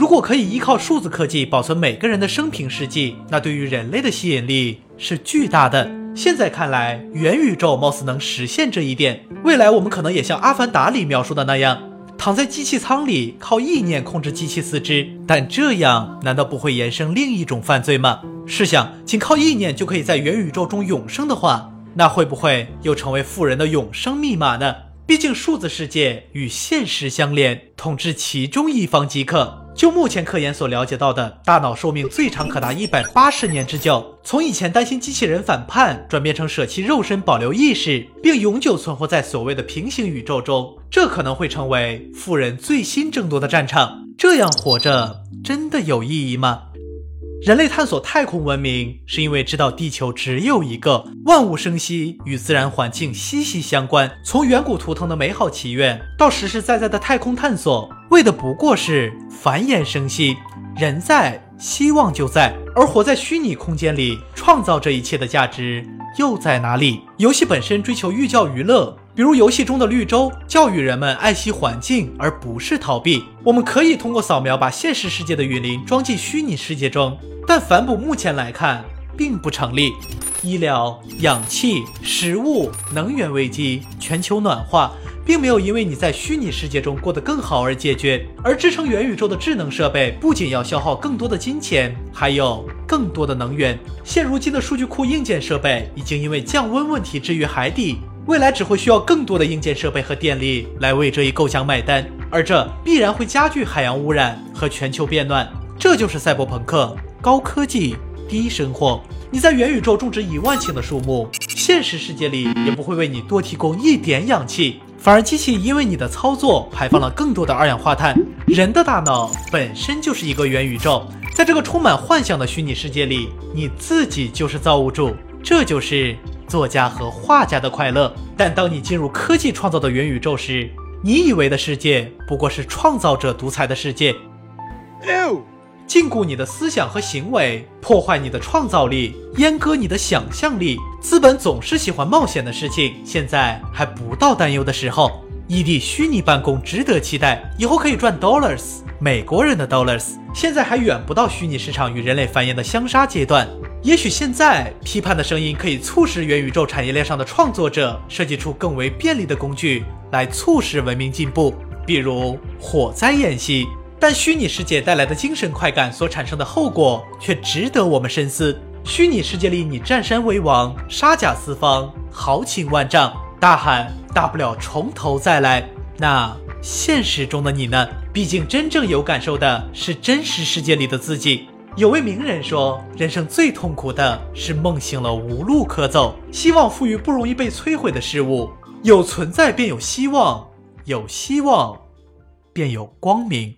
如果可以依靠数字科技保存每个人的生平事迹，那对于人类的吸引力是巨大的。现在看来，元宇宙貌似能实现这一点。未来我们可能也像《阿凡达》里描述的那样，躺在机器舱里，靠意念控制机器四肢。但这样难道不会衍生另一种犯罪吗？试想，仅靠意念就可以在元宇宙中永生的话，那会不会又成为富人的永生密码呢？毕竟数字世界与现实相连，统治其中一方即可。就目前科研所了解到的，大脑寿命最长可达一百八十年之久。从以前担心机器人反叛，转变成舍弃肉身保留意识，并永久存活在所谓的平行宇宙中，这可能会成为富人最新争夺的战场。这样活着真的有意义吗？人类探索太空文明，是因为知道地球只有一个，万物生息与自然环境息息相关。从远古图腾的美好祈愿，到实实在在的太空探索，为的不过是繁衍生息。人在，希望就在。而活在虚拟空间里，创造这一切的价值又在哪里？游戏本身追求寓教于乐。比如游戏中的绿洲，教育人们爱惜环境，而不是逃避。我们可以通过扫描把现实世界的雨林装进虚拟世界中，但反哺目前来看并不成立。医疗、氧气、食物、能源危机、全球暖化，并没有因为你在虚拟世界中过得更好而解决。而支撑元宇宙的智能设备，不仅要消耗更多的金钱，还有更多的能源。现如今的数据库硬件设备已经因为降温问题置于海底。未来只会需要更多的硬件设备和电力来为这一构想买单，而这必然会加剧海洋污染和全球变暖。这就是赛博朋克：高科技、低生活。你在元宇宙种植一万顷的树木，现实世界里也不会为你多提供一点氧气，反而机器因为你的操作排放了更多的二氧化碳。人的大脑本身就是一个元宇宙，在这个充满幻想的虚拟世界里，你自己就是造物主。这就是。作家和画家的快乐，但当你进入科技创造的元宇宙时，你以为的世界不过是创造者独裁的世界，禁锢你的思想和行为，破坏你的创造力，阉割你的想象力。资本总是喜欢冒险的事情，现在还不到担忧的时候。异地虚拟办公值得期待，以后可以赚 dollars，美国人的 dollars。现在还远不到虚拟市场与人类繁衍的相杀阶段。也许现在批判的声音可以促使元宇宙产业链上的创作者设计出更为便利的工具来促使文明进步，比如火灾演习。但虚拟世界带来的精神快感所产生的后果却值得我们深思。虚拟世界里你占山为王，杀甲四方，豪情万丈，大喊大不了从头再来。那现实中的你呢？毕竟真正有感受的是真实世界里的自己。有位名人说：“人生最痛苦的是梦醒了无路可走。希望赋予不容易被摧毁的事物，有存在便有希望，有希望便有光明。”